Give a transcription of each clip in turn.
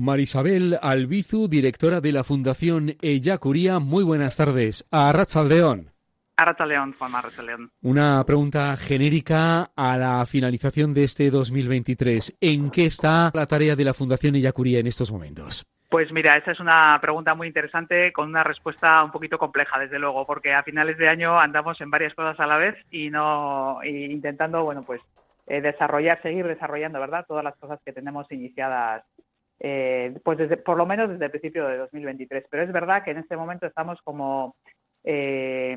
Marisabel Albizu, directora de la Fundación Ellacuría. Muy buenas tardes. A León. A León, Juan León. Una pregunta genérica a la finalización de este 2023. ¿En qué está la tarea de la Fundación Ellacuría en estos momentos? Pues mira, esa es una pregunta muy interesante con una respuesta un poquito compleja, desde luego, porque a finales de año andamos en varias cosas a la vez y no intentando, bueno, pues eh, desarrollar, seguir desarrollando, ¿verdad? Todas las cosas que tenemos iniciadas, eh, pues desde, por lo menos desde el principio de 2023. Pero es verdad que en este momento estamos como eh,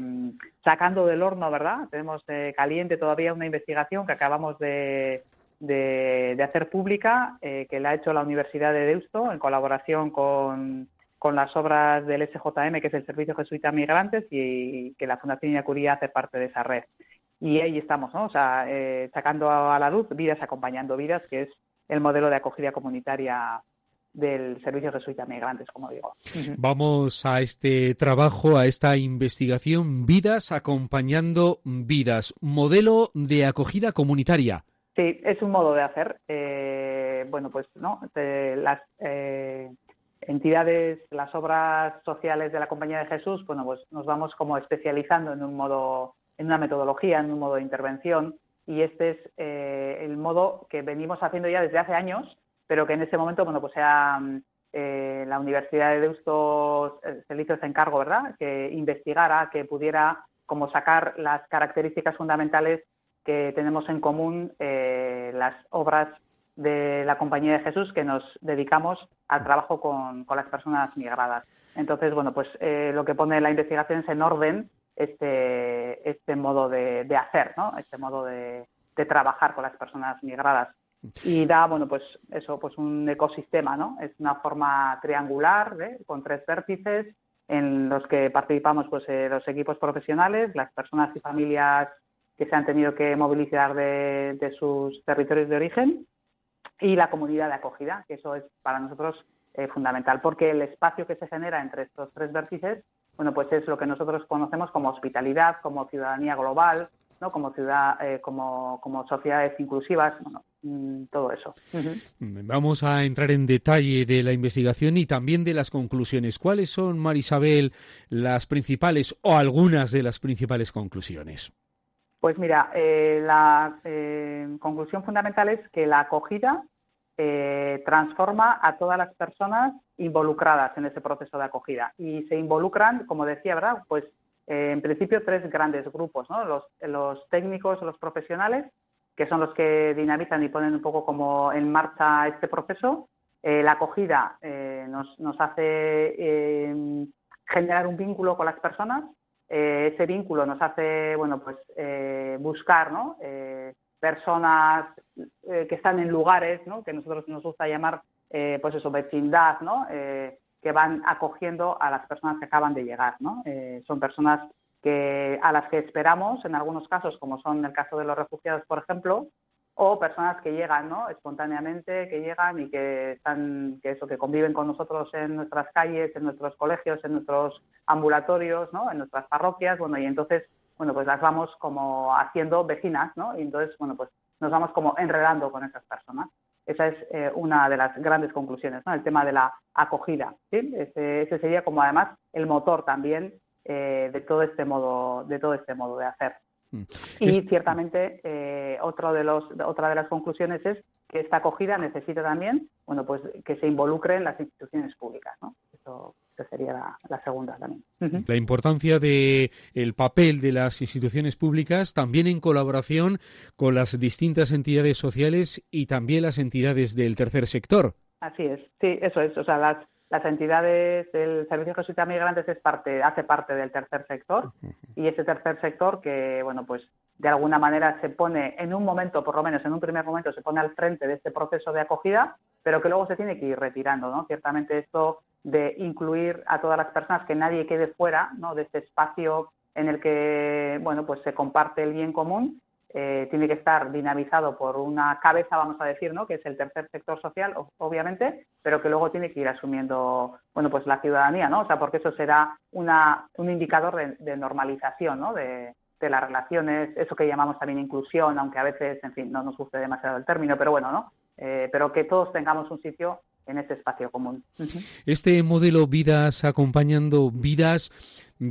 sacando del horno, ¿verdad? Tenemos caliente todavía una investigación que acabamos de, de, hacer pública, que la ha hecho la Universidad de Deusto en colaboración con, las obras del SJM, que es el Servicio Jesuita Migrantes, y, que la Fundación Iacuría hace parte de esa red y ahí estamos, ¿no? O sea, eh, sacando a la luz vidas acompañando vidas, que es el modelo de acogida comunitaria del Servicio Jesuita Migrantes, como digo. Vamos a este trabajo, a esta investigación, vidas acompañando vidas, modelo de acogida comunitaria. Sí, es un modo de hacer. Eh, bueno, pues no, las eh, entidades, las obras sociales de la Compañía de Jesús, bueno, pues nos vamos como especializando en un modo en una metodología, en un modo de intervención, y este es eh, el modo que venimos haciendo ya desde hace años, pero que en este momento, bueno, pues sea eh, la Universidad de Deusto eh, se le hizo ese encargo, ¿verdad?, que investigara, que pudiera como sacar las características fundamentales que tenemos en común las obras de la Compañía de Jesús que nos dedicamos al trabajo con, con las personas migradas. Entonces, bueno, pues lo que pone la investigación es en orden este, este modo de, hacer, ¿no? Este modo de, trabajar con las personas migradas. Y da, bueno, pues eso, pues un ecosistema, ¿no? Es una forma triangular, ¿eh? con tres vértices en los que participamos pues eh, los equipos profesionales, las personas y familias que se han tenido que movilizar de, sus territorios de origen y la comunidad de acogida, que eso es para nosotros eh, fundamental, porque el espacio que se genera entre estos tres vértices bueno, pues es lo que nosotros conocemos como hospitalidad, como ciudadanía global, ¿no? como ciudad, eh, como, como sociedades inclusivas, bueno, todo eso. Vamos a entrar en detalle de la investigación y también de las conclusiones. ¿Cuáles son, Marisabel, las principales o algunas de las principales conclusiones? Pues mira, eh, la eh, conclusión fundamental es que la acogida eh, transforma a todas las personas involucradas en ese proceso de acogida. Y se involucran, como decía, ¿verdad? Pues en principio tres grandes grupos, ¿no? Los, los técnicos, los profesionales, que son los que dinamizan y ponen un poco como en marcha este proceso. Eh, la acogida nos, nos, hace generar un vínculo con las personas. ese vínculo nos hace, bueno, pues buscar, ¿no? personas eh, que están en lugares ¿no? que nosotros nos gusta llamar eh, pues eso vecindad ¿no? Eh, que van acogiendo a las personas que acaban de llegar ¿no? son personas que a las que esperamos en algunos casos como son el caso de los refugiados por ejemplo o personas que llegan ¿no? espontáneamente que llegan y que están que eso que conviven con nosotros en nuestras calles en nuestros colegios en nuestros ambulatorios ¿no? en nuestras parroquias bueno y entonces bueno, pues las vamos como haciendo vecinas, ¿no? Y entonces, bueno, pues nos vamos como enredando con esas personas. Esa es eh, una de las grandes conclusiones, ¿no? El tema de la acogida, ¿sí? Ese, sería como además el motor también eh, de todo este modo, de todo este modo de hacer. Mm. Y ciertamente eh, otro de los, otra de las conclusiones es que esta acogida necesita también, bueno, pues que se involucren las instituciones públicas, ¿no? Eso, sería la, segunda también. La importancia de el papel de las instituciones públicas también en colaboración con las distintas entidades sociales y también las entidades del tercer sector. Así es, sí, eso es. O sea, las, las entidades del Servicio Jesuita Migrantes es parte, hace parte del tercer sector y ese tercer sector que, bueno, pues de alguna manera se pone en un momento, por lo menos en un primer momento, se pone al frente de este proceso de acogida, pero que luego se tiene que ir retirando, ¿no? Ciertamente esto de incluir a todas las personas, que nadie quede fuera, ¿no? De este espacio en el que, bueno, pues se comparte el bien común, eh, tiene que estar dinamizado por una cabeza, vamos a decir, ¿no? Que es el tercer sector social, obviamente, pero que luego tiene que ir asumiendo, bueno, pues la ciudadanía, ¿no? O sea, porque eso será una, un indicador de, normalización, ¿no? De, de las relaciones, eso que llamamos también inclusión, aunque a veces, en fin, no nos guste demasiado el término, pero bueno, ¿no? Eh, pero que todos tengamos un sitio en ese espacio común. Este modelo Vidas acompañando vidas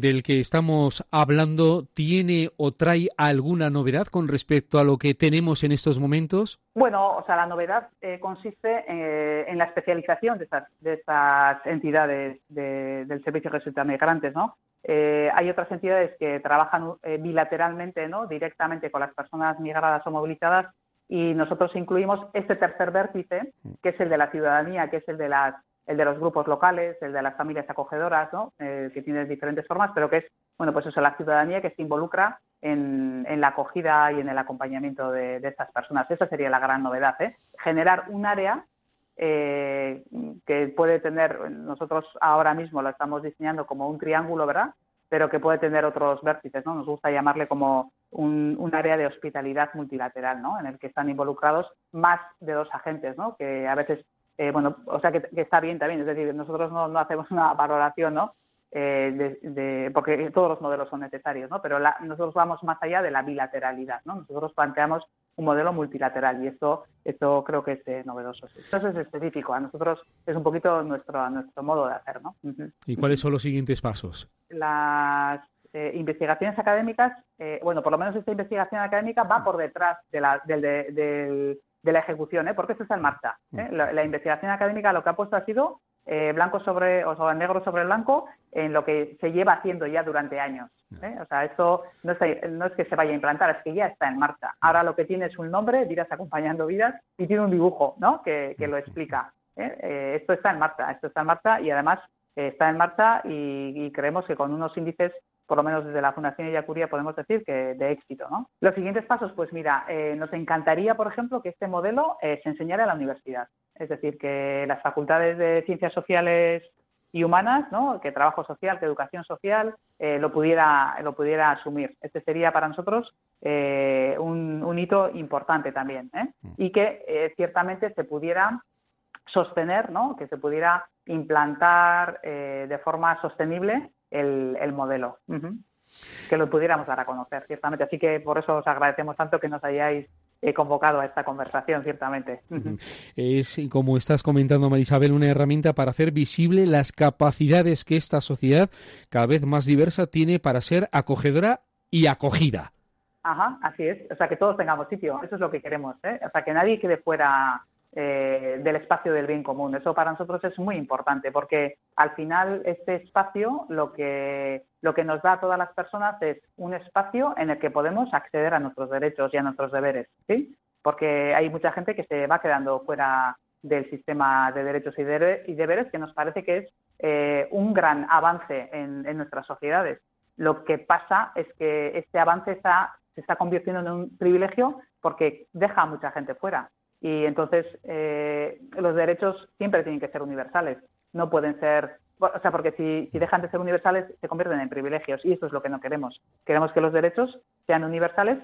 del que estamos hablando tiene o trae alguna novedad con respecto a lo que tenemos en estos momentos? Bueno, o sea, la novedad eh, consiste eh, en la especialización de estas, de estas entidades del Servicio de Resulta Migrantes, ¿no? Eh, hay otras entidades que trabajan bilateralmente, ¿no? Directamente con las personas migradas o movilizadas y nosotros incluimos este tercer vértice, que es el de la ciudadanía, que es el de las el de los grupos locales, el de las familias acogedoras, ¿no? Eh, que tiene diferentes formas, pero que es, bueno, pues eso, la ciudadanía que se involucra en, la acogida y en el acompañamiento de, estas personas. Esa sería la gran novedad, ¿eh? Generar un área eh, que puede tener, nosotros ahora mismo lo estamos diseñando como un triángulo, ¿verdad? Pero que puede tener otros vértices, ¿no? Nos gusta llamarle como un, un, área de hospitalidad multilateral, ¿no? En el que están involucrados más de dos agentes, ¿no? Que a veces eh, bueno, o sea que, está bien también, es decir, nosotros no, hacemos una valoración, ¿no? Eh, de, porque todos los modelos son necesarios, ¿no? Pero nosotros vamos más allá de la bilateralidad, ¿no? Nosotros planteamos un modelo multilateral y esto, esto creo que es eh, novedoso. Eso es específico, a nosotros es un poquito nuestro, nuestro modo de hacer, ¿no? ¿Y cuáles son los siguientes pasos? Las investigaciones académicas, bueno, por lo menos esta investigación académica va por detrás de la, del de la ejecución, ¿eh? porque eso está en marcha. ¿eh? Mm. La, investigación académica lo que ha puesto ha sido eh, blanco sobre, o sea, negro sobre blanco en lo que se lleva haciendo ya durante años. ¿eh? O sea, esto no es, no es que se vaya a implantar, es que ya está en marcha. Ahora lo que tiene es un nombre, Vidas acompañando vidas, y tiene un dibujo ¿no? que, que lo explica. esto está en marcha, esto está en marcha y además está en marcha y creemos que con unos índices por lo menos desde la Fundación Illacuría podemos decir que de éxito. ¿no? Los siguientes pasos, pues mira, eh, nos encantaría, por ejemplo, que este modelo eh, se enseñara en la universidad. Es decir, que las facultades de ciencias sociales y humanas, ¿no? que trabajo social, que educación social, eh, lo, pudiera, lo pudiera asumir. Este sería para nosotros un, hito importante también. Mm. Y que ciertamente se pudiera sostener, ¿no? que se pudiera implantar de forma sostenible el, modelo. Que lo pudiéramos dar a conocer, ciertamente. Así que por eso os agradecemos tanto que nos hayáis eh, convocado a esta conversación, ciertamente. Es, como estás comentando, Marisabel, una herramienta para hacer visible las capacidades que esta sociedad, cada vez más diversa, tiene para ser acogedora y acogida. Ajá, así es. O sea, que todos tengamos sitio. Eso es lo que queremos. ¿eh? O sea, que nadie quede fuera eh, del espacio del bien común. Eso para nosotros es muy importante porque al final este espacio lo que, lo que nos da a todas las personas es un espacio en el que podemos acceder a nuestros derechos y a nuestros deberes, ¿sí? Porque hay mucha gente que se va quedando fuera del sistema de derechos y, deberes que nos parece que es eh, un gran avance en, nuestras sociedades. Lo que pasa es que este avance se está convirtiendo en un privilegio porque deja a mucha gente fuera. Y entonces eh, los derechos siempre tienen que ser universales. No pueden ser, o sea, porque si, dejan de ser universales se convierten en privilegios y eso es lo que no queremos. Queremos que los derechos sean universales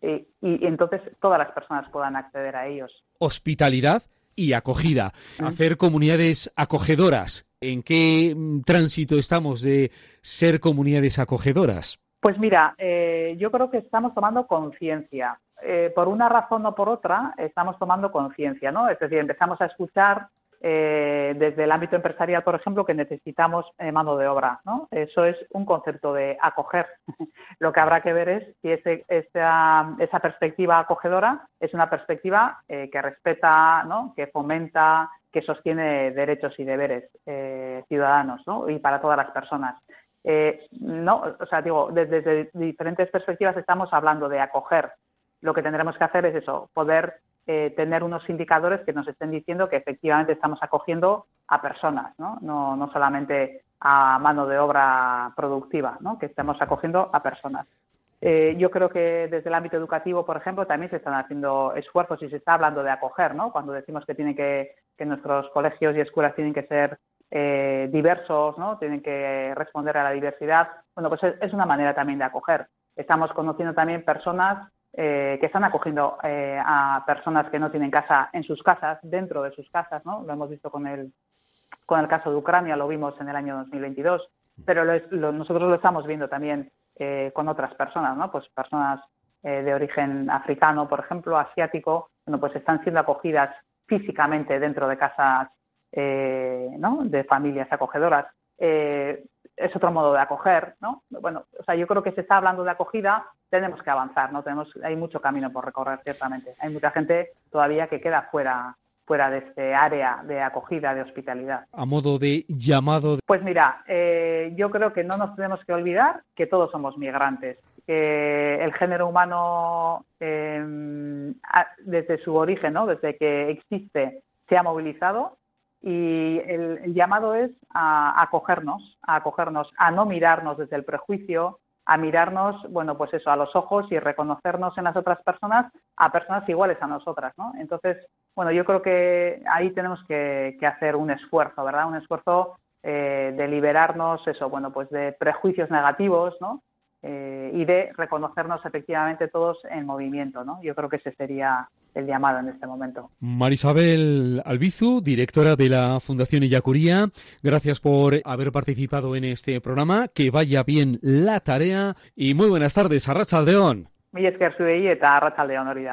y, y entonces todas las personas puedan acceder a ellos. Hospitalidad y acogida. Hacer comunidades acogedoras. ¿En qué mm, tránsito estamos de ser comunidades acogedoras? Pues mira, eh, yo creo que estamos tomando conciencia. Eh, por una razón o por otra, estamos tomando conciencia, ¿no? Es decir, empezamos a escuchar eh, desde el ámbito empresarial, por ejemplo, que necesitamos eh, mano de obra, ¿no? Eso es un concepto de acoger. Lo que habrá que ver es si esa, perspectiva acogedora es una perspectiva que respeta. Que fomenta, que sostiene derechos y deberes ciudadanos, ¿no? Y para todas las personas. no, o sea, digo, desde diferentes perspectivas estamos hablando de acoger lo que tendremos que hacer es eso, poder eh, tener unos indicadores que nos estén diciendo que efectivamente estamos acogiendo a personas, no, no, solamente a mano de obra productiva, ¿no? que estamos acogiendo a personas. Eh, yo creo que desde el ámbito educativo, por ejemplo, también se están haciendo esfuerzos y se está hablando de acoger, ¿no? Cuando decimos que tiene que, que nuestros colegios y escuelas tienen que ser eh, diversos, ¿no? Tienen que responder a la diversidad. Bueno, pues es, una manera también de acoger. Estamos conociendo también personas eh, que están acogiendo eh, a personas que no tienen casa en sus casas, dentro de sus casas, ¿no? Lo hemos visto con el, con el caso de Ucrania, lo vimos en el año 2022, pero nosotros lo estamos viendo también eh, con otras personas, ¿no? Pues personas de origen africano, por ejemplo, asiático, bueno, pues están siendo acogidas físicamente dentro de casas eh, de familias acogedoras. Eh, es otro modo de acoger, ¿no? Bueno, o sea, yo creo que se está hablando de acogida, tenemos que avanzar, ¿no? Tenemos, hay mucho camino por recorrer, ciertamente. Hay mucha gente todavía que queda fuera fuera de este área de acogida, de hospitalidad. A modo de llamado. Pues mira, eh, yo creo que no nos tenemos que olvidar que todos somos migrantes, que el género humano em, desde su origen, ¿no? desde que existe, se ha movilizado y el, llamado es a acogernos, a acogernos, a no mirarnos desde el prejuicio, a mirarnos, bueno, pues eso, a los ojos y reconocernos en las otras personas, a personas iguales a nosotras, ¿no? Entonces, bueno, yo creo que ahí tenemos que, hacer un esfuerzo, ¿verdad? Un esfuerzo eh, de liberarnos, eso, bueno, pues de prejuicios negativos, ¿no? Eh, y de reconocernos efectivamente todos en movimiento, ¿no? Yo creo que ese sería el llamado en este momento. Marisabel Albizu, directora de la Fundación Illacuría, gracias por haber participado en este programa, que vaya bien la tarea y muy buenas tardes, a Aldeón. Mi esker zuei eta Arratsaldeon hori